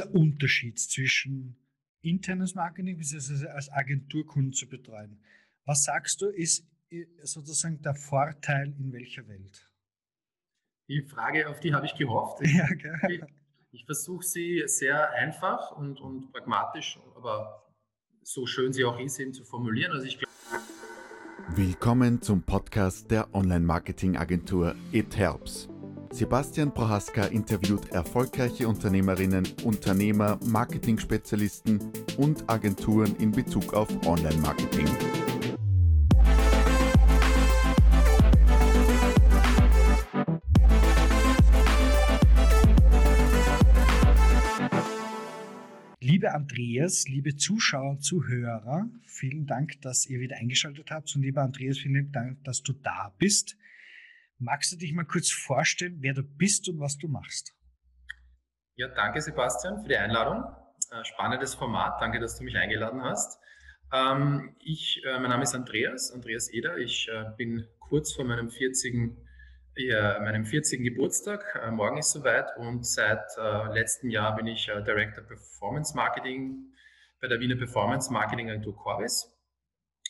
der Unterschied zwischen internes Marketing bzw. als Agenturkunden zu betreuen? Was sagst du, ist sozusagen der Vorteil in welcher Welt? Die Frage, auf die habe ich gehofft. Ich, ja, okay. ich versuche sie sehr einfach und, und pragmatisch, aber so schön sie auch ist, eben zu formulieren. Also ich Willkommen zum Podcast der Online-Marketing-Agentur It Helps. Sebastian Prohaska interviewt erfolgreiche Unternehmerinnen, Unternehmer, Marketing-Spezialisten und Agenturen in Bezug auf Online-Marketing. Liebe Andreas, liebe Zuschauer und Zuhörer, vielen Dank, dass ihr wieder eingeschaltet habt. Und lieber Andreas, vielen Dank, dass du da bist. Magst du dich mal kurz vorstellen, wer du bist und was du machst? Ja, danke Sebastian für die Einladung. Äh, spannendes Format. Danke, dass du mich eingeladen hast. Ähm, ich, äh, mein Name ist Andreas, Andreas Eder. Ich äh, bin kurz vor meinem 40. meinem 40. Geburtstag. morgen ist soweit und seit letztem Jahr bin ich Director Performance Marketing bei der Wiener Performance Marketing Agentur Corvis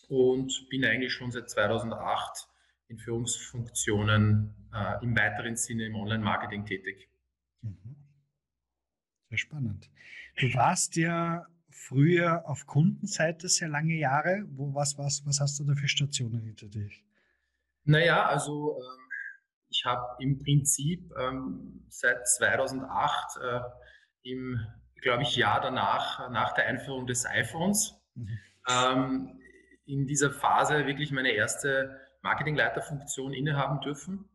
und bin eigentlich schon seit 2008 in Führungsfunktionen äh, im weiteren Sinne im Online-Marketing tätig. Mhm. Sehr spannend. Du warst ja früher auf Kundenseite sehr lange Jahre. Wo, was, was, was hast du da für Stationen hinter dich? Naja, also ähm, ich habe im Prinzip ähm, seit 2008 äh, im, glaube ich, Jahr danach, nach der Einführung des iPhones, mhm. ähm, in dieser Phase wirklich meine erste Marketingleiterfunktion innehaben dürfen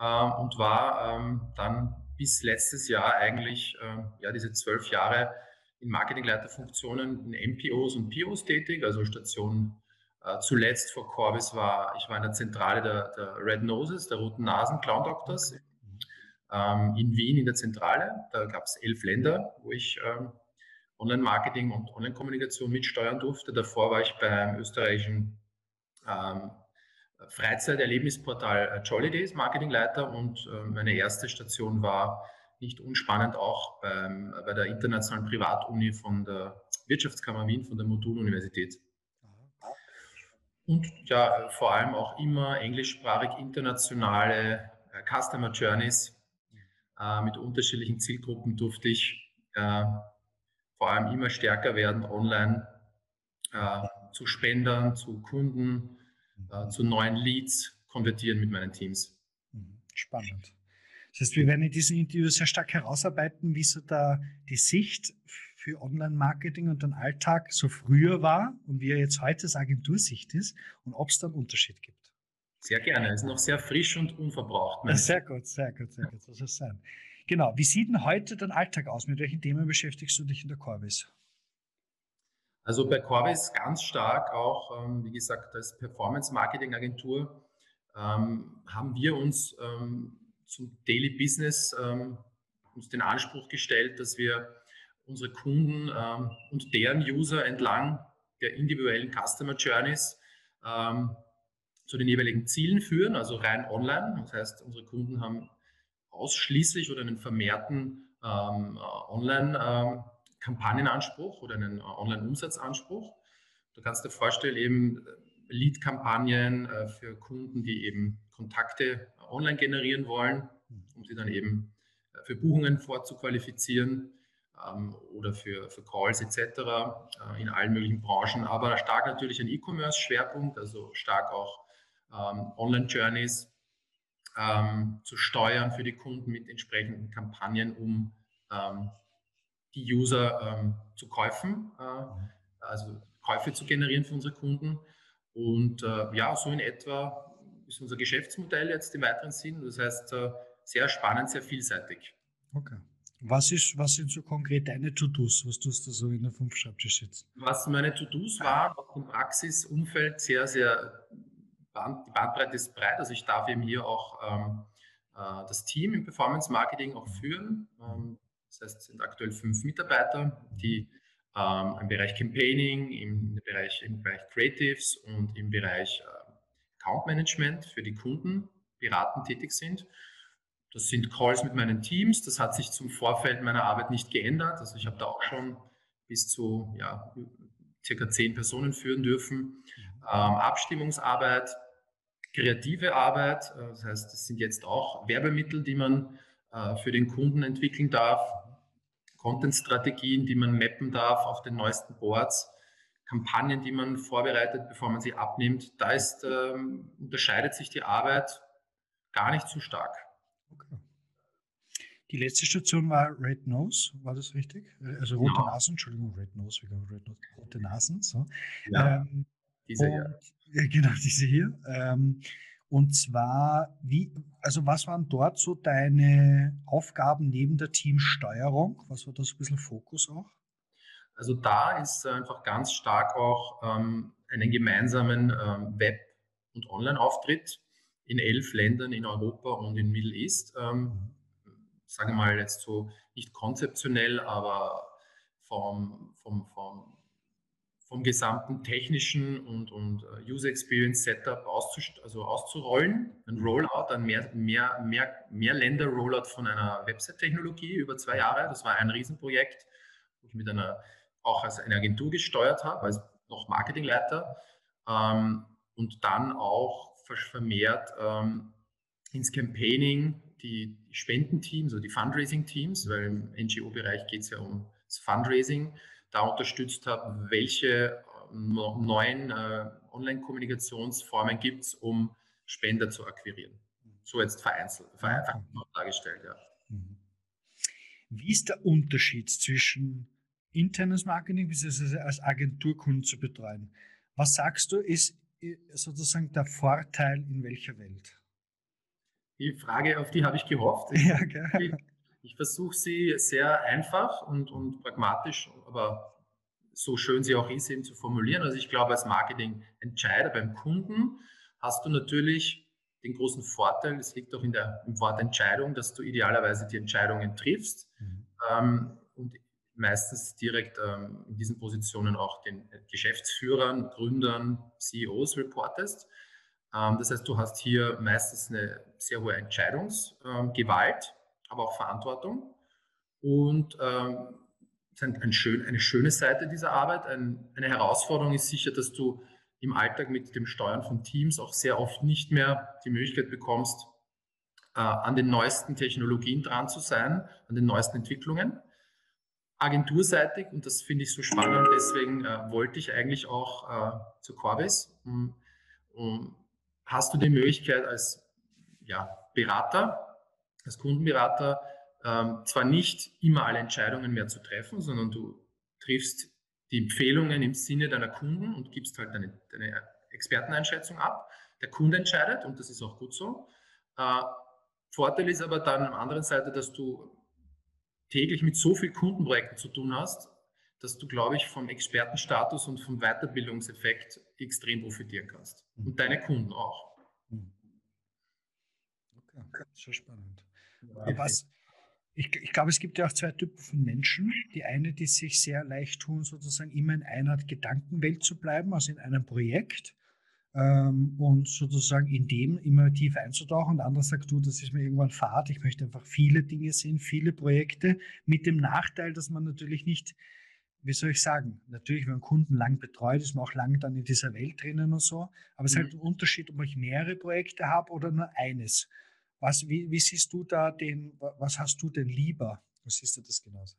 ähm, und war ähm, dann bis letztes Jahr eigentlich ähm, ja, diese zwölf Jahre in Marketingleiterfunktionen in MPOs und POs tätig, also Station äh, zuletzt vor Corbis war, ich war in der Zentrale der, der Red Noses, der Roten Nasen Clown Doctors ähm, in Wien in der Zentrale. Da gab es elf Länder, wo ich ähm, Online-Marketing und Online-Kommunikation mitsteuern durfte. Davor war ich beim österreichischen ähm, Freizeit-Erlebnisportal äh, Jolly Days Marketingleiter und äh, meine erste Station war nicht unspannend auch beim, bei der internationalen Privatuni von der Wirtschaftskammer Wien, von der Moduluniversität. Und ja, vor allem auch immer englischsprachig internationale äh, Customer Journeys äh, mit unterschiedlichen Zielgruppen durfte ich äh, vor allem immer stärker werden, online äh, zu Spendern, zu Kunden, äh, zu neuen Leads konvertieren mit meinen Teams. Mhm. Spannend. Das heißt, wir werden in diesem Interview sehr stark herausarbeiten, wie so da die Sicht für Online-Marketing und den Alltag so früher war und wie er jetzt heute als Agentursicht ist und ob es da einen Unterschied gibt. Sehr gerne. Ist noch sehr frisch und unverbraucht. Sehr gut, sehr gut, sehr gut. So soll es sein. Genau. Wie sieht denn heute dein Alltag aus? Mit welchen Themen beschäftigst du dich in der Corbis? Also bei Corvis ganz stark auch, ähm, wie gesagt, als Performance-Marketing-Agentur ähm, haben wir uns ähm, zum Daily Business uns den Anspruch gestellt, dass wir unsere Kunden und deren User entlang der individuellen Customer Journeys zu den jeweiligen Zielen führen, also rein online. Das heißt, unsere Kunden haben ausschließlich oder einen vermehrten Online- Kampagnenanspruch oder einen äh, Online-Umsatzanspruch. Du kannst dir vorstellen, eben äh, Lead-Kampagnen äh, für Kunden, die eben Kontakte online generieren wollen, um sie dann eben für Buchungen vorzuqualifizieren ähm, oder für, für Calls etc. in allen möglichen Branchen, aber stark natürlich ein E-Commerce-Schwerpunkt, also stark auch ähm, Online-Journeys ähm, zu steuern für die Kunden mit entsprechenden Kampagnen, um die User ähm, zu Käufen, äh, also Käufe zu generieren für unsere Kunden. Und äh, ja, so in etwa ist unser Geschäftsmodell jetzt im weiteren Sinn. Das heißt, äh, sehr spannend, sehr vielseitig. Okay. Was, ist, was sind so konkret deine To-Dos? Was tust du so in der fünf Schreibtisch sitzen? Was meine To-Dos waren, auch im Praxisumfeld sehr, sehr, Band, die Bandbreite ist breit. Also ich darf eben hier auch ähm, äh, das Team im Performance Marketing auch führen. Ähm, das heißt, es sind aktuell fünf Mitarbeiter, die ähm, im Bereich Campaigning, im Bereich, im Bereich Creatives und im Bereich äh, Account Management für die Kunden beratend tätig sind. Das sind Calls mit meinen Teams. Das hat sich zum Vorfeld meiner Arbeit nicht geändert. Also ich habe da auch schon bis zu ja, circa zehn Personen führen dürfen. Ähm, Abstimmungsarbeit, kreative Arbeit. Äh, das heißt, das sind jetzt auch Werbemittel, die man äh, für den Kunden entwickeln darf. Content-Strategien, die man mappen darf auf den neuesten Boards. Kampagnen, die man vorbereitet, bevor man sie abnimmt. Da ist, ähm, unterscheidet sich die Arbeit gar nicht so stark. Okay. Die letzte Station war Red Nose, war das richtig? Also rote ja. Nasen, Entschuldigung, Red Nose, Red Nose rote Nasen. So. Ja, ähm, diese hier. Und, genau, diese hier. Ähm, und zwar, wie, also was waren dort so deine Aufgaben neben der Teamsteuerung? Was war da so ein bisschen Fokus auch? Also da ist einfach ganz stark auch ähm, einen gemeinsamen ähm, Web- und Online-Auftritt in elf Ländern in Europa und in Middle East. Ähm, sage mal jetzt so nicht konzeptionell, aber vom, vom, vom, vom gesamten technischen und, und äh, User Experience Setup also auszurollen. Ein Rollout, ein mehr, mehr, mehr, mehr Länder-Rollout von einer Website-Technologie über zwei Jahre. Das war ein Riesenprojekt, wo ich mit einer, auch als eine Agentur gesteuert habe, als noch Marketingleiter. Ähm, und dann auch vermehrt ähm, ins Campaigning die Spendenteams oder die Fundraising-Teams, weil im NGO-Bereich geht es ja um das Fundraising, da unterstützt habe, welche äh, neuen äh, Online-Kommunikationsformen gibt es, um Spender zu akquirieren. So jetzt vereinzelt, vereinfacht dargestellt, ja. Mhm. Wie ist der Unterschied zwischen internes Marketing bzw. als Agenturkunden zu betreuen? Was sagst du, ist sozusagen der Vorteil in welcher Welt? Die Frage, auf die habe ich gehofft. Ja, okay. Ich, versuche sie sehr einfach und, und pragmatisch, aber so schön sie auch ist, eben zu formulieren. Also ich glaube, als Marketing-Entscheider beim Kunden hast du natürlich den großen Vorteil, das liegt auch in der, im Wort Entscheidung, dass du idealerweise die Entscheidungen triffst. Mhm. Ähm, und meistens direkt ähm, in diesen Positionen auch den Geschäftsführern, Gründern, CEOs reportest. Ähm, das heißt, du hast hier meistens eine sehr hohe Entscheidungsgewalt, aber auch Verantwortung. Und ähm, ein schön, eine schöne Seite dieser Arbeit. Ein, eine Herausforderung ist sicher, dass du im Alltag mit dem Steuern von Teams auch sehr oft nicht mehr die Möglichkeit bekommst, äh, an den neuesten Technologien dran zu sein, an den neuesten Entwicklungen agenturseitig und das finde ich so spannend. Deswegen äh, wollte ich eigentlich auch äh, zu Corbis. Um, um, hast du die Möglichkeit als ja, Berater, als Kundenberater, ähm, zwar nicht immer alle Entscheidungen mehr zu treffen, sondern du triffst die Empfehlungen im Sinne deiner Kunden und gibst halt deine, deine Experteneinschätzung ab. Der Kunde entscheidet und das ist auch gut so. Äh, Vorteil ist aber dann an der anderen Seite, dass du täglich mit so vielen Kundenprojekten zu tun hast, dass du, glaube ich, vom Expertenstatus und vom Weiterbildungseffekt extrem profitieren kannst. Mhm. Und deine Kunden auch. Mhm. Okay, sehr spannend. Was, ich, ich, glaube, es gibt ja auch zwei Typen von Menschen. Die eine, die sich sehr leicht tun, sozusagen immer in einer Gedankenwelt zu bleiben, also in einem Projekt ähm, und sozusagen in dem immer tiefer einzutauchen. Und der andere sagt, du, das ist mir irgendwann fad, ich möchte einfach viele Dinge sehen, viele Projekte, mit dem Nachteil, dass man natürlich nicht, wie soll ich sagen, natürlich, wenn man Kunden lang betreut, ist man auch lang dann in dieser Welt drinnen und so, aber es ist halt mhm. ein Unterschied, ob ich mehrere Projekte habe oder nur eines. Was, wie, wie siehst du da den, was hast du denn lieber? Was siehst du das genauso?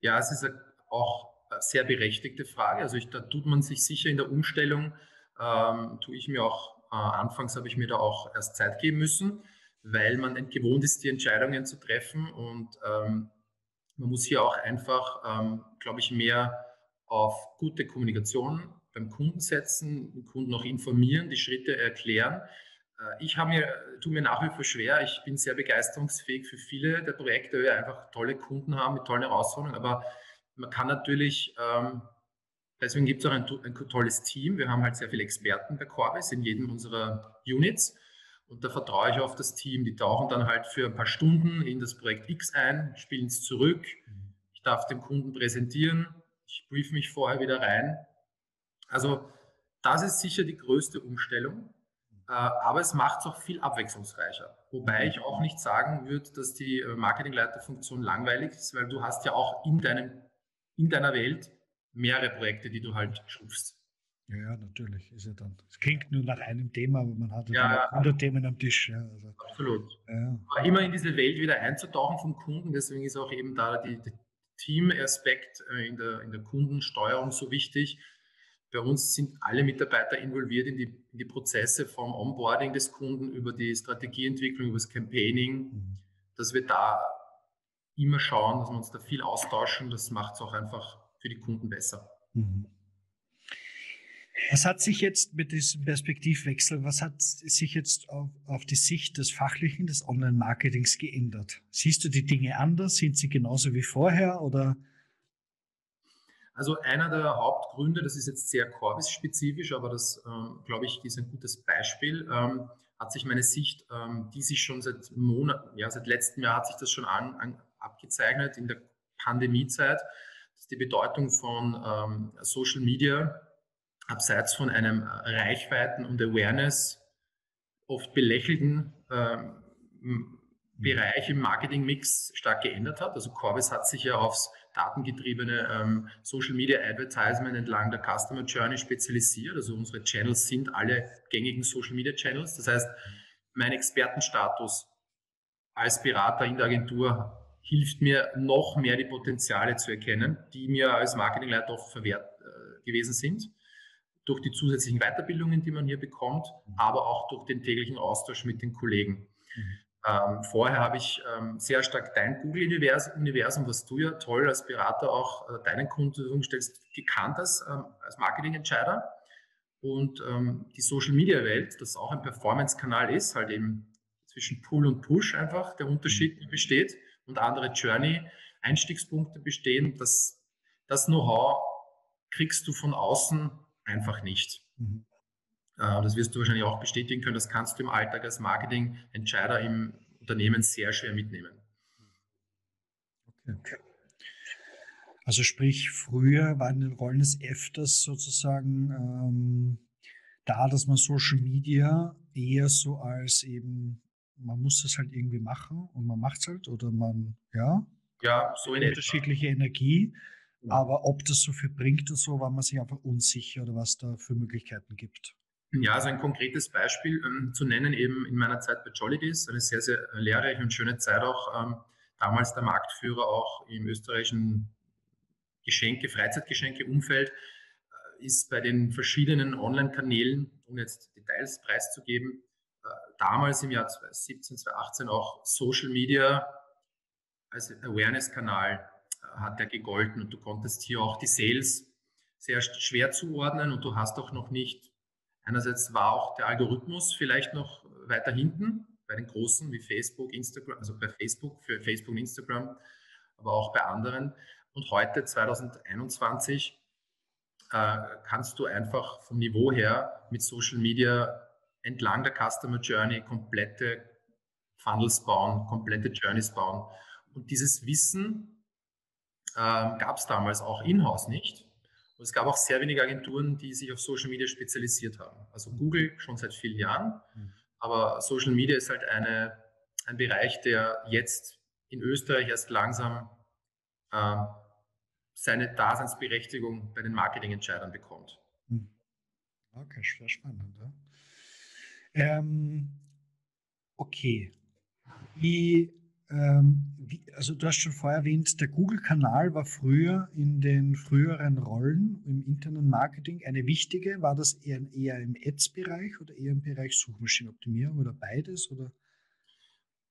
Ja, es ist auch eine sehr berechtigte Frage. Also ich, da tut man sich sicher in der Umstellung ähm, tue ich mir auch, äh, anfangs habe ich mir da auch erst Zeit geben müssen, weil man gewohnt ist, die Entscheidungen zu treffen und ähm, man muss hier auch einfach, ähm, glaube ich, mehr auf gute Kommunikation beim Kunden setzen, den Kunden auch informieren, die Schritte erklären. Äh, ich habe mir, tue mir nach wie vor schwer. Ich bin sehr begeisterungsfähig für viele der Projekte, weil wir einfach tolle Kunden haben mit tollen Herausforderungen. Aber man kann natürlich ähm, Deswegen gibt es auch ein, ein, tolles Team. Wir haben halt sehr viele Experten bei Corbis in jedem unserer Units. Und da vertraue ich auf das Team. Die tauchen dann halt für ein paar Stunden in das Projekt X ein, spielen es zurück. Ich darf dem Kunden präsentieren. Ich brief mich vorher wieder rein. Also das ist sicher die größte Umstellung. Äh, aber es macht es auch viel abwechslungsreicher. Wobei ich auch nicht sagen würde, dass die äh, Marketingleiterfunktion langweilig ist, weil du hast ja auch in, deinem, in deiner Welt mehrere Projekte, die du halt schufst. Ja, ja, natürlich. Ist ja dann. Es klingt nur nach einem Thema, aber man hat ja, ja 100 Themen am Tisch. Ja, also. Absolut. Ja. Aber immer in diese Welt wieder einzutauchen vom Kunden, deswegen ist auch eben da die Team-Aspekt äh, in der, in der Kundensteuerung so wichtig. Bei uns sind alle Mitarbeiter involviert in die, in die Prozesse vom Onboarding des Kunden über die Strategieentwicklung, über das Campaigning, mhm. dass wir da immer schauen, dass wir uns da viel austauschen. Das macht es auch einfach für die Kunden besser. Mhm. Was hat sich jetzt mit diesem Perspektivwechsel, was hat sich jetzt auf, auf die Sicht des Fachlichen, des Online-Marketings geändert? Siehst du die Dinge anders? Sind sie genauso wie vorher oder? Also einer der Hauptgründe, das ist jetzt sehr Corbis-spezifisch, aber das, ähm, glaube ich, ist ein gutes Beispiel, ähm, hat sich meine Sicht, ähm, die sich schon seit Monaten, ja, seit letztem Jahr hat sich das schon an, an, abgezeichnet in der Pandemiezeit, dass die Bedeutung von ähm, Social Media abseits von einem Reichweiten- und Awareness oft belächelten ähm, Bereich im Marketingmix stark geändert hat. Also Corbis hat sich ja aufs datengetriebene ähm, Social Media Advertisement entlang der Customer Journey spezialisiert. Also unsere Channels sind alle gängigen Social Media Channels. Das heißt, mein Expertenstatus als Berater in der Agentur hilft mir noch mehr die Potenziale zu erkennen, die mir als Marketingleiter oft verwehrt äh, gewesen sind durch die zusätzlichen Weiterbildungen, die man hier bekommt, mhm. aber auch durch den täglichen Austausch mit den Kollegen. Mhm. Ähm, vorher habe ich ähm, sehr stark dein Google-Universum, was du ja toll als Berater auch äh, deinen Kunden zur Verfügung stellst, gekannt hast ähm, als Marketingentscheider. Und ähm, die Social-Media-Welt, das auch ein Performance-Kanal ist, halt eben zwischen Pull und Push einfach der Unterschied besteht und andere Journey-Einstiegspunkte bestehen. Das, das Know-how kriegst du von außen einfach nicht. Mhm. Äh, das wirst du wahrscheinlich auch bestätigen können. Das kannst du im Alltag als Marketingentscheider im Unternehmen sehr schwer mitnehmen. Okay. Also sprich, früher waren die Rollen des öfters sozusagen ähm, da, dass man Social Media eher so als eben, man muss das halt irgendwie machen und man macht es halt oder man, ja, ja so in unterschiedliche etwa. Energie. Aber ob das so viel bringt und so, war man sich einfach unsicher oder was da für Möglichkeiten gibt. Ja, also ein konkretes Beispiel ähm, zu nennen, eben in meiner Zeit bei Jollidays, eine sehr, sehr lehrreiche und schöne Zeit auch, ähm, damals der Marktführer auch im österreichischen Geschenke, Freizeitgeschenke-Umfeld, äh, ist bei den verschiedenen Online-Kanälen, um jetzt Details preiszugeben, äh, damals im Jahr 2017, 2018 auch Social Media als Awareness-Kanal hat er gegolten. Und du konntest hier auch die Sales sehr schwer zuordnen und du hast auch noch nicht, einerseits war auch der Algorithmus vielleicht noch weiter hinten bei den großen wie Facebook, Instagram, also bei Facebook, für Facebook und Instagram, aber auch bei anderen. Und heute, 2021, äh, kannst du einfach vom Niveau her mit Social Media entlang der Customer Journey komplette Funnels bauen, komplette Journeys bauen. Und dieses Wissen ähm, gab es damals auch in-house nicht. Und es gab auch sehr wenige Agenturen, die sich auf Social Media spezialisiert haben. Also Google schon seit vielen Jahren, mhm. aber Social Media ist halt eine, ein Bereich, der jetzt in Österreich erst langsam äh, seine Daseinsberechtigung bei den Marketingentscheidern bekommt. Mhm. Okay, sehr spannend. Ja. Ähm, okay. Wie, also du hast schon vorher erwähnt, der Google-Kanal war früher in den früheren Rollen im internen Marketing eine wichtige. War das eher, eher im Ads-Bereich oder eher im Bereich Suchmaschinenoptimierung oder beides? Oder?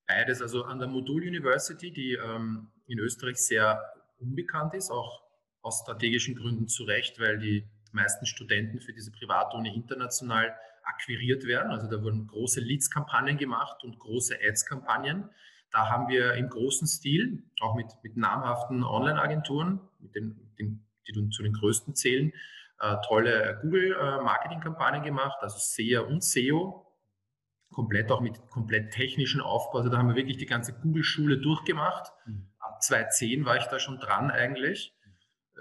Beides, also an der Modul University, die ähm, in Österreich sehr unbekannt ist, auch aus strategischen Gründen zu Recht, weil die meisten Studenten für diese Privatuni international akquiriert werden. Also da wurden große Leads-Kampagnen gemacht und große Ads-Kampagnen. Da haben wir im großen Stil, auch mit, mit namhaften Online-Agenturen, mit den, den, die zu den größten zählen, äh, tolle Google-Marketing-Kampagnen gemacht, also SEA und SEO, komplett auch mit komplett technischen Aufbau. Also da haben wir wirklich die ganze Google-Schule durchgemacht. Mhm. Ab 2010 war ich da schon dran eigentlich,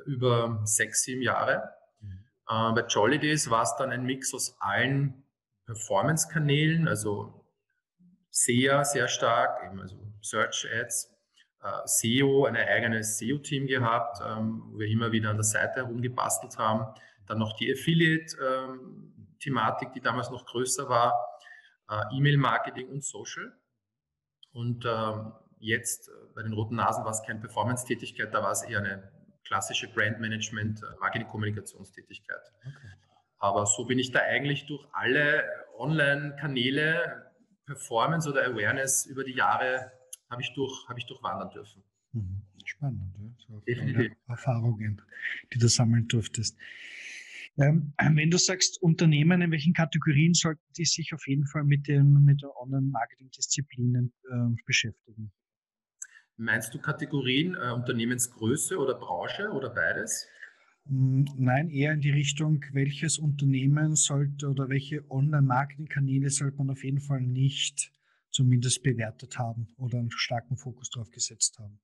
über sechs, sieben Jahre. Mhm. Äh, bei Jolly Days war es dann ein Mix aus allen Performance-Kanälen, also SEA sehr stark, eben also Search Ads, äh, SEO, ein eigenes SEO-Team gehabt, ähm, wo wir immer wieder an der Seite herumgebastelt haben. Dann noch die Affiliate-Thematik, ähm, die damals noch größer war, äh, E-Mail-Marketing und Social. Und ähm, jetzt äh, bei den Roten Nasen war es keine Performance-Tätigkeit, da war es eher eine klassische Brand-Management, Marketing-Kommunikationstätigkeit. Okay. Aber so bin ich da eigentlich durch alle Online-Kanäle, Performance oder Awareness über die Jahre habe ich, durch, habe ich durchwandern dürfen. Mhm. Spannend, ja? so Definitiv. Erfahrungen, die du sammeln durftest. Ähm, wenn du sagst Unternehmen, in welchen Kategorien sollten die sich auf jeden Fall mit, dem, mit der Online-Marketing-Disziplinen äh, beschäftigen? Meinst du Kategorien, äh, Unternehmensgröße oder Branche oder beides? Hm, nein, eher in die Richtung, welches Unternehmen sollte oder welche Online-Marketing-Kanäle sollte man auf jeden Fall nicht zumindest bewertet haben oder einen starken Fokus drauf gesetzt haben.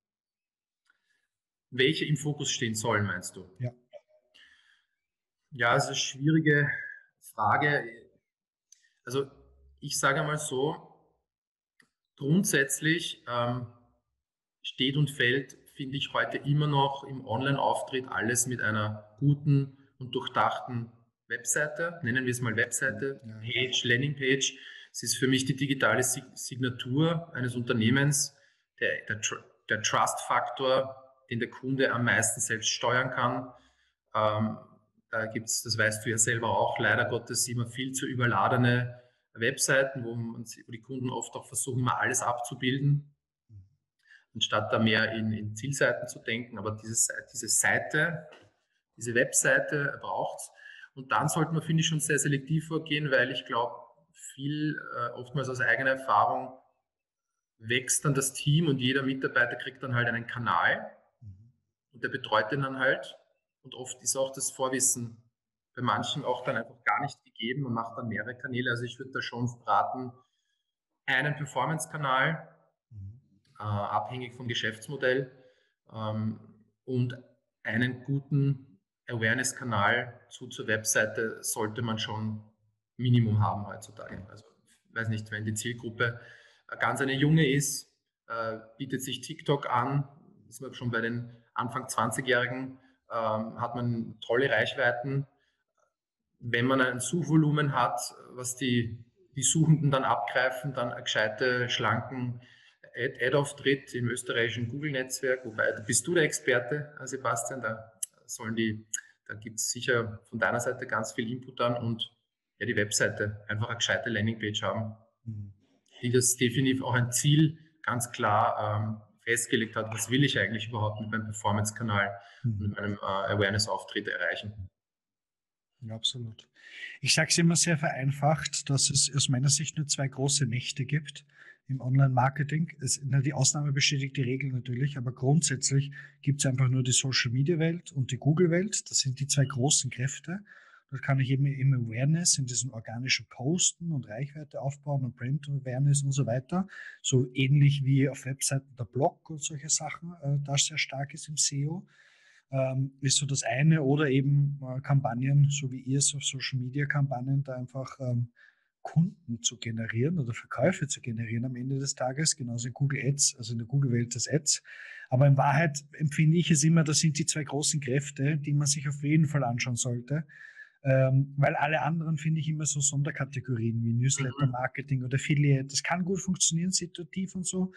Welche im Fokus stehen sollen, meinst du? Ja. Ja, es ist eine schwierige Frage. Also ich sage mal so, grundsätzlich ähm, steht und fällt, finde ich heute immer noch im Online-Auftritt alles mit einer guten und durchdachten Webseite, nennen wir es mal Webseite. Page, Landingpage, es ist für mich die digitale Signatur eines Unternehmens, der, der, der Trust-Faktor, den der Kunde am meisten selbst steuern kann. Ähm, da gibt es, das weißt du ja selber auch, leider Gottes immer viel zu überladene Webseiten, wo, man, wo die Kunden oft auch versuchen, immer alles abzubilden, anstatt da mehr in, in Zielseiten zu denken. Aber diese, diese Seite, diese Webseite braucht es. Und dann sollte man, finde ich, schon sehr selektiv vorgehen, weil ich glaube, viel, äh, oftmals aus eigener Erfahrung, wächst dann das Team und jeder Mitarbeiter kriegt dann halt einen Kanal mhm. und der betreut den dann halt. Und oft ist auch das Vorwissen bei manchen auch dann einfach gar nicht gegeben und macht dann mehrere Kanäle. Also ich würde da schon raten, einen Performance-Kanal. Äh, abhängig vom Geschäftsmodell, ähm, und einen guten Awareness-Kanal zu zur Webseite sollte man schon Minimum haben heutzutage. Also ich weiß nicht, wenn die Zielgruppe ganz eine junge ist, äh, bietet sich TikTok an, ist man schon bei den Anfang 20-Jährigen, ähm, hat man tolle Reichweiten. Wenn man ein Suchvolumen hat, was die, die Suchenden dann abgreifen, dann gescheite, schlanken Ad-Auftritt im österreichischen Google-Netzwerk, wobei bist du der Experte, Sebastian, da sollen die, da gibt es sicher von deiner Seite ganz viel Input an und ja, die Webseite, einfach eine gescheite Landingpage haben, mhm. die das definitiv auch ein Ziel ganz klar ähm, festgelegt hat, was will ich eigentlich überhaupt mit meinem Performance-Kanal, mhm. mit meinem äh, Awareness-Auftritt erreichen. Ja, absolut. Ich sage es immer sehr vereinfacht, dass es aus meiner Sicht nur zwei große Mächte gibt im Online-Marketing. Die Ausnahme bestätigt die Regel natürlich, aber grundsätzlich gibt es einfach nur die Social-Media-Welt und die Google-Welt. Das sind die zwei großen Kräfte. Dort kann ich eben im Awareness, in diesem organischen Posten und Reichweite aufbauen und Brand Awareness und so weiter. So ähnlich wie auf Webseiten der Blog und solche Sachen, äh, das sehr stark ist im SEO. Ähm, ist so das eine oder eben äh, Kampagnen, so wie ihr es auf Social Media Kampagnen, da einfach ähm, Kunden zu generieren oder Verkäufe zu generieren am Ende des Tages, genauso in Google Ads, also in der Google-Welt des Ads. Aber in Wahrheit empfinde ich es immer, das sind die zwei großen Kräfte, die man sich auf jeden Fall anschauen sollte. Ähm, weil alle anderen finde ich immer so Sonderkategorien wie Newsletter-Marketing oder Affiliate. Das kann gut funktionieren, situativ und so.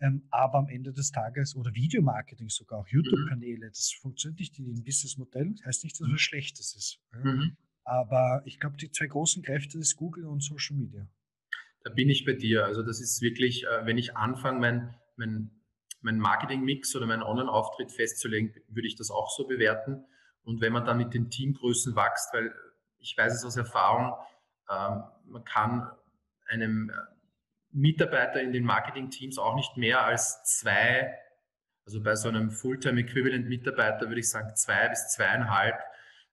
Ähm, aber am Ende des Tages, oder Videomarketing sogar, auch YouTube-Kanäle, das funktioniert nicht in dem Businessmodell. Das heißt nicht, dass es was Schlechtes ist. Mhm. Aber ich glaube, die zwei großen Kräfte ist Google und Social Media. Da bin ich bei dir. Also das ist wirklich, äh, wenn ich anfange, mein, mein, mein Marketing-Mix oder meinen Online-Auftritt festzulegen, würde ich das auch so bewerten. Und wenn man dann mit den Teamgrößen wächst, weil ich weiß es aus Erfahrung, ähm, man kann einem Mitarbeiter in den Marketing-Teams auch nicht mehr als zwei, also bei so einem Fulltime-Equivalent-Mitarbeiter würde ich sagen zwei bis zweieinhalb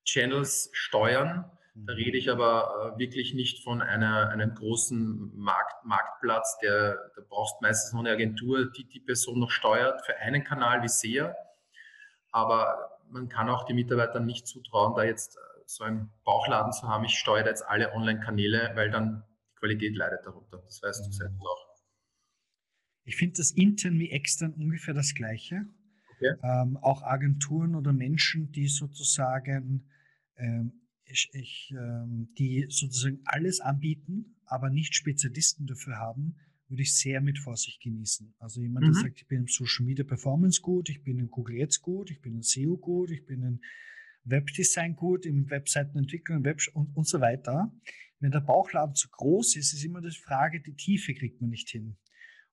Channels steuern. Da mhm. rede ich aber äh, wirklich nicht von einer, einem großen Markt, Marktplatz, der, da brauchst meistens noch eine Agentur, die die Person noch steuert für einen Kanal wie SEA. Aber man kann auch den Mitarbeitern nicht zutrauen, da jetzt so einen Bauchladen zu haben, ich steuere jetzt alle Online-Kanäle, weil dann die Qualität leidet darunter. Das weißt du selbst auch. Ich finde das intern wie extern ungefähr das Gleiche. Okay. Ähm, auch Agenturen oder Menschen, die sozusagen, ähm, ich, ich, ähm, die sozusagen alles anbieten, aber nicht Spezialisten dafür haben, würde ich sehr mit Vorsicht genießen. Also jemand, mhm. der sagt, ich bin im Social Media Performance gut, ich bin in Google Ads gut, ich bin in SEO gut, ich bin in Webdesign gut, in Webseitenentwicklung Web und, und so weiter. Wenn der Bauchladen zu groß ist, ist immer die Frage, die Tiefe kriegt man nicht hin.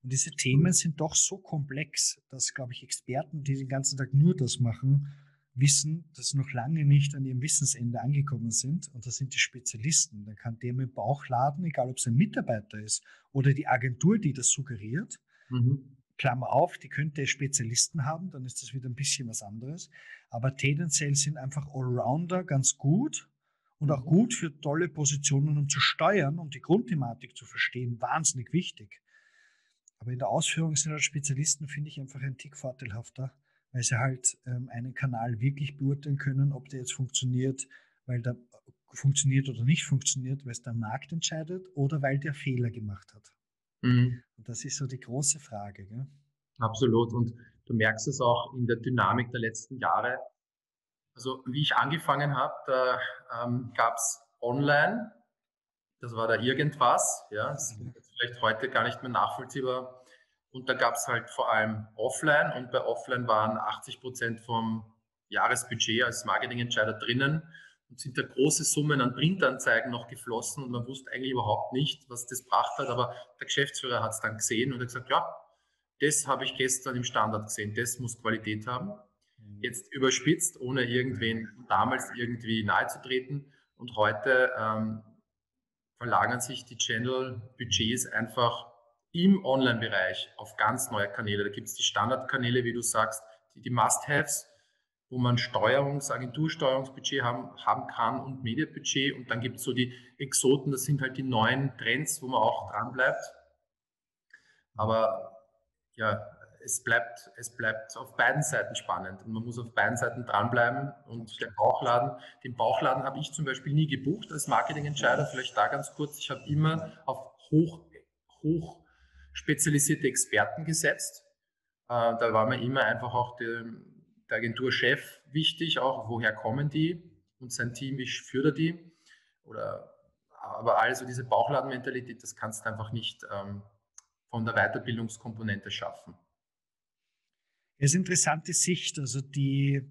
Und diese Themen sind doch so komplex, dass, glaube ich, Experten, die den ganzen Tag nur das machen, wissen, dass sie noch lange nicht an ihrem Wissensende angekommen sind. Und das sind die Spezialisten. Dann kann der mit dem Bauchladen, egal ob es ein Mitarbeiter ist oder die Agentur, die das suggeriert, mhm. Klammer auf, die könnte Spezialisten haben, dann ist das wieder ein bisschen was anderes. Aber tendenziell sind einfach Allrounder ganz gut und auch mhm. gut für tolle Positionen, um zu steuern und die Grundthematik zu verstehen, wahnsinnig wichtig. Aber in der Ausführung sind halt Spezialisten, finde ich, einfach ein Tick vorteilhafter, weil sie halt ähm, einen Kanal wirklich beurteilen können, ob der jetzt funktioniert, weil der funktioniert oder nicht funktioniert, weil es der Markt entscheidet oder weil der Fehler gemacht hat. Mhm. Und das ist so die große Frage. Gell? Absolut. Und du merkst es auch in der Dynamik der letzten Jahre. Also wie ich angefangen habe, da ähm, gab es online das war da irgendwas, ja, das ist vielleicht heute gar nicht mehr nachvollziehbar. Und da gab es halt vor allem Offline und bei Offline waren 80 Prozent vom Jahresbudget als Marketingentscheider drinnen und sind da große Summen an Printanzeigen noch geflossen und man wusste eigentlich überhaupt nicht, was das gebracht hat, aber der Geschäftsführer hat es dann gesehen und hat gesagt, ja, das habe ich gestern im Standard gesehen, das muss Qualität haben. Mhm. Jetzt überspitzt, ohne irgendwen damals irgendwie nahe zu treten und heute ähm, verlagern sich die Channel-Budgets einfach im Online-Bereich auf ganz neue Kanäle. Da gibt es die Standardkanäle, wie du sagst, die, die Must-Haves, wo man Steuerungs-, Agentursteuerungsbudget haben, haben kann und Mediabudget. Und dann gibt es so die Exoten, das sind halt die neuen Trends, wo man auch dran bleibt. Aber ja, es bleibt, es bleibt auf beiden Seiten spannend und man muss auf beiden Seiten dranbleiben. Und der Bauchladen, den Bauchladen habe ich zum Beispiel nie gebucht als Marketingentscheider. Vielleicht da ganz kurz, ich habe immer auf hoch, hoch spezialisierte Experten gesetzt. Äh, da war mir immer einfach auch der, der Agenturchef wichtig, auch woher kommen die und sein Team, wie führt er die. Oder, aber also diese Bauchladenmentalität, das kannst du einfach nicht ähm, von der Weiterbildungskomponente schaffen. Es ist interessante Sicht. Also die,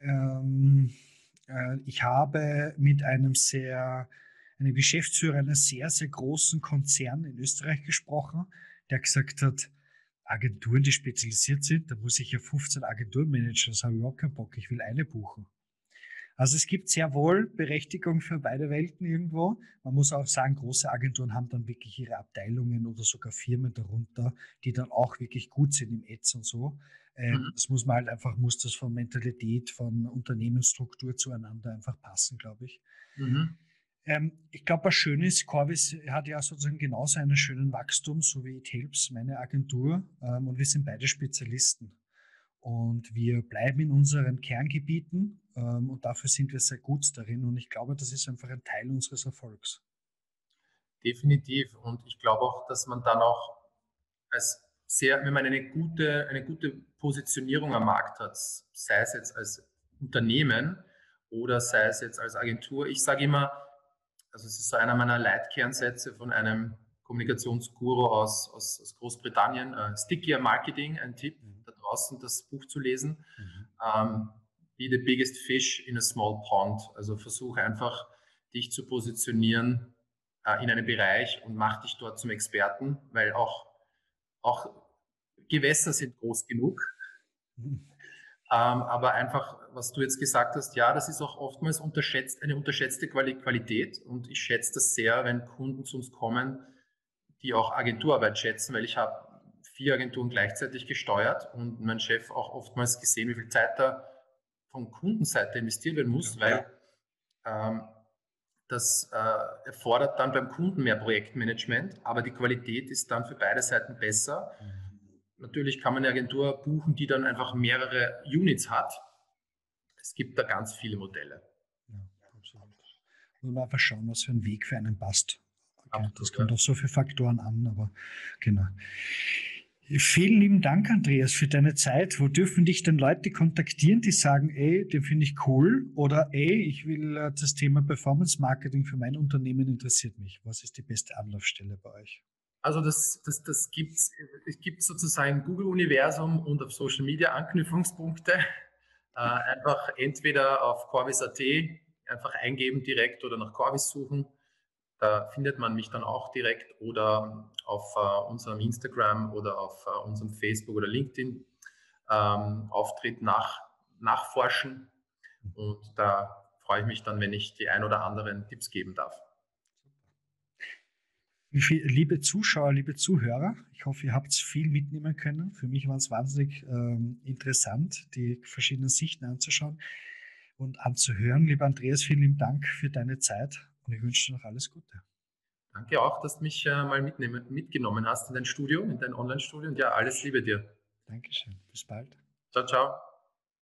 ähm, äh, ich habe mit einem sehr, einem Geschäftsführer eines sehr, sehr großen Konzern in Österreich gesprochen, der gesagt hat, Agenturen, die spezialisiert sind, da muss ich ja 15 Agenturen managen, das habe ich überhaupt keinen Bock, ich will eine buchen. Also es gibt sehr wohl Berechtigung für beide Welten irgendwo. Man muss auch sagen, große Agenturen haben dann wirklich ihre Abteilungen oder sogar Firmen darunter, die dann auch wirklich gut sind im Ads und so. Äh, mhm. Das muss man halt einfach, muss das von Mentalität, von Unternehmensstruktur zueinander einfach passen, glaube ich. Mhm. Ähm, ich glaube, was schön ist, Corvis hat ja sozusagen genauso einen schönen Wachstum, so wie It Helps, meine Agentur. Ähm, und wir sind beide Spezialisten. Und wir bleiben in unseren Kerngebieten ähm, und dafür sind wir sehr gut darin. Und ich glaube, das ist einfach ein Teil unseres Erfolgs. Definitiv. Und ich glaube auch, dass man dann auch als sehr, wenn man eine gute, eine gute Positionierung am Markt hat, sei es jetzt als Unternehmen oder sei es jetzt als Agentur. Ich sage immer, also es ist so einer meiner Leitkernsätze von einem Kommunikationsguru aus, aus, aus Großbritannien, uh, Stickier Marketing, ein Tipp mhm. da draußen, das Buch zu lesen. Mhm. Um, be the biggest fish in a small pond. Also versuche einfach, dich zu positionieren uh, in einem Bereich und mach dich dort zum Experten, weil auch, auch Gewässer sind groß genug. Mhm. Ähm, aber einfach, was du jetzt gesagt hast, ja, das ist auch oftmals unterschätzt, eine unterschätzte Qualität. Und ich schätze das sehr, wenn Kunden zu uns kommen, die auch Agenturarbeit schätzen, weil ich habe vier Agenturen gleichzeitig gesteuert und mein Chef auch oftmals gesehen, wie viel Zeit da von Kundenseite investiert werden muss, ja. weil ähm, das äh, erfordert dann beim Kunden mehr Projektmanagement, aber die Qualität ist dann für beide Seiten besser. Mhm Natürlich kann man eine Agentur buchen, die dann einfach mehrere Units hat. Es gibt da ganz viele Modelle. Ja, absolut. Muss man einfach schauen, was für ein Weg für einen passt. Okay, Absolut, das kommt ja. auf so viele Faktoren an, aber genau. Vielen lieben Dank, Andreas, für deine Zeit. Wo dürfen dich denn Leute kontaktieren, die sagen, ey, den finde ich cool oder ey, ich will äh, das Thema Performance Marketing für mein Unternehmen interessiert mich. Was ist die beste Anlaufstelle bei euch? Also das, das, das gibt's, es gibt sozusagen Google-Universum und auf Social Media Anknüpfungspunkte. Äh, einfach entweder auf Corvis.at einfach eingeben direkt oder nach Corvis suchen. Da findet man mich dann auch direkt oder auf äh, unserem Instagram oder auf äh, unserem Facebook oder LinkedIn ähm, Auftritt nach, nachforschen. Und da freue ich mich dann, wenn ich die ein oder anderen Tipps geben darf. Liebe Zuschauer, liebe Zuhörer, ich hoffe, ihr habt viel mitnehmen können. Für mich war es wahnsinnig ähm, interessant, die verschiedenen Sichten anzuschauen und anzuhören. Lieber Andreas, vielen lieben Dank für deine Zeit und ich wünsche dir noch alles Gute. Danke auch, dass du mich äh, mal mitnehmen, mitgenommen hast in dein Studio, in dein Online-Studio. Und ja, alles Liebe dir. Dankeschön. Bis bald. Ciao, ciao.